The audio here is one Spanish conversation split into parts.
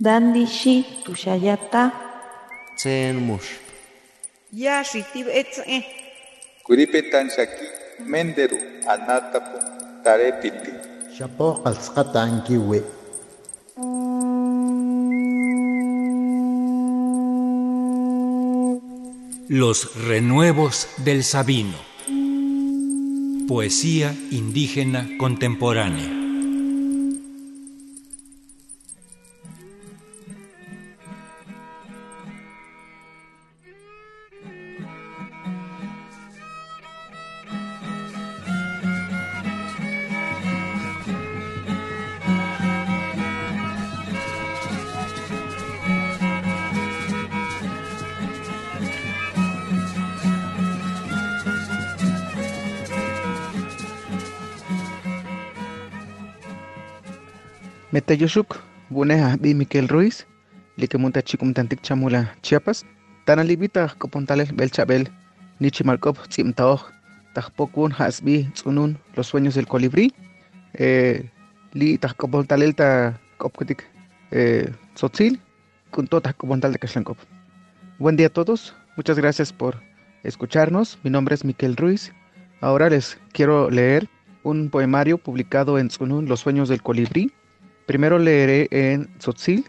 Dandishi tushayata. Tsen mush. Yashi tibetze. Kuripetan shaki menderu anatapu tarepiti. Shapo qalsqatan kiwi. Los renuevos del Sabino. Poesía indígena contemporánea. Metayushuk, buneja bi Miquel Ruiz, liquemunta chikumtantik chamula Chiapas, tanalibita kopontalel belchabel, nichimalkop tzimtaoj, tajpokun hasbi tzunun los sueños del colibrí, eh, li tajkopontalel ta kopkutik eh, tzotzil, kunto tajkopontal de kashlankop. Buen día a todos, muchas gracias por escucharnos, mi nombre es Miquel Ruiz, ahora les quiero leer un poemario publicado en Tzunun, Los sueños del colibrí, Primero leeré en tzotzil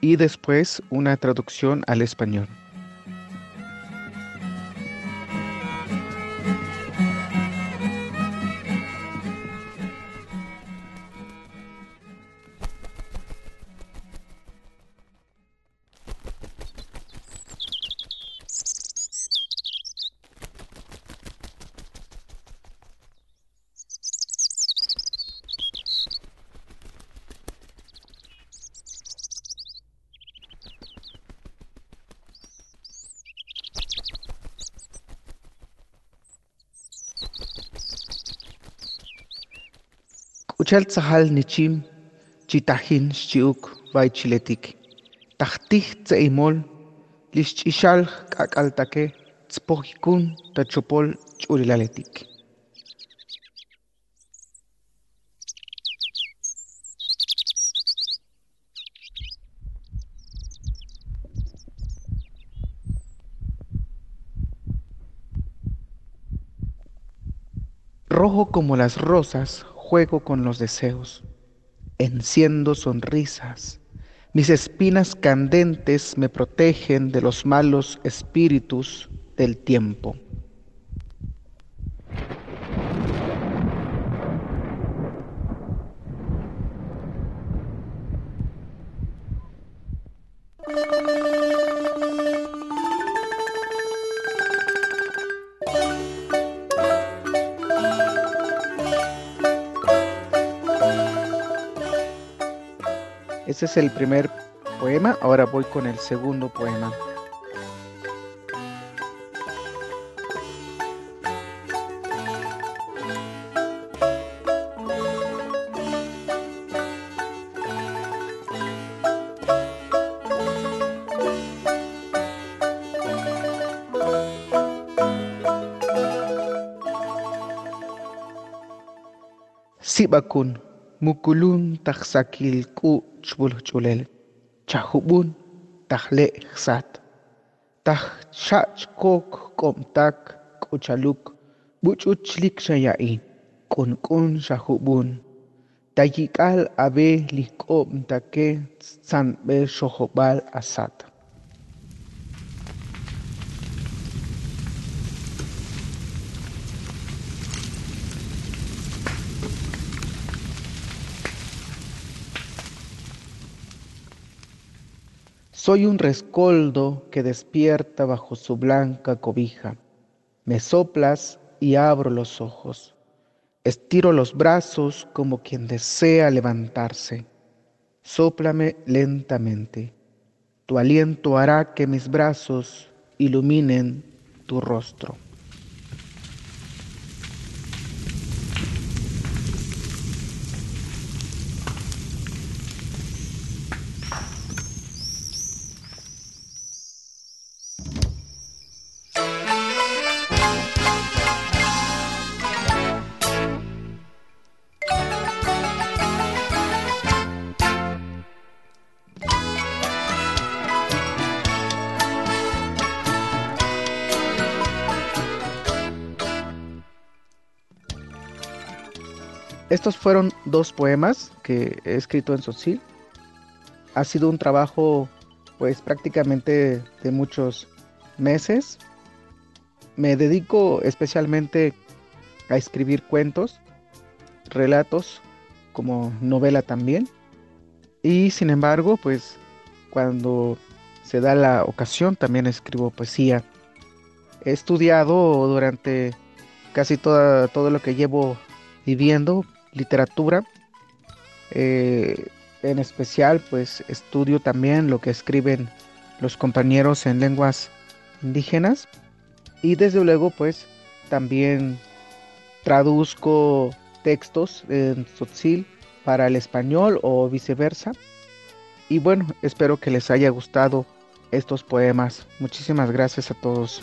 y después una traducción al español. Uchal tzahal nichim, chitahin xchiuk vai chiletik. Tahtih tzeimol, lixchishal kakaltake, tzpojikun tachopol churilaletik. Rojo como las rosas, juego con los deseos, enciendo sonrisas. Mis espinas candentes me protegen de los malos espíritus del tiempo. Ese es el primer poema, ahora voy con el segundo poema. Sibakun, mukulun tak sakil ku cbuluh culel. Cahubun tak leksat. Tak cac kok kom tak kucaluk. Bucu clik sayain. Kun kun cahubun. Tayikal abe likom take sanbe sohobal asat. Soy un rescoldo que despierta bajo su blanca cobija. Me soplas y abro los ojos. Estiro los brazos como quien desea levantarse. Sóplame lentamente. Tu aliento hará que mis brazos iluminen tu rostro. Estos fueron dos poemas que he escrito en Sotzil. Ha sido un trabajo pues prácticamente de muchos meses. Me dedico especialmente a escribir cuentos, relatos, como novela también. Y sin embargo, pues cuando se da la ocasión también escribo poesía. He estudiado durante casi toda, todo lo que llevo viviendo literatura. Eh, en especial, pues estudio también lo que escriben los compañeros en lenguas indígenas. Y desde luego, pues también traduzco textos en tzotzil para el español o viceversa. Y bueno, espero que les haya gustado estos poemas. Muchísimas gracias a todos.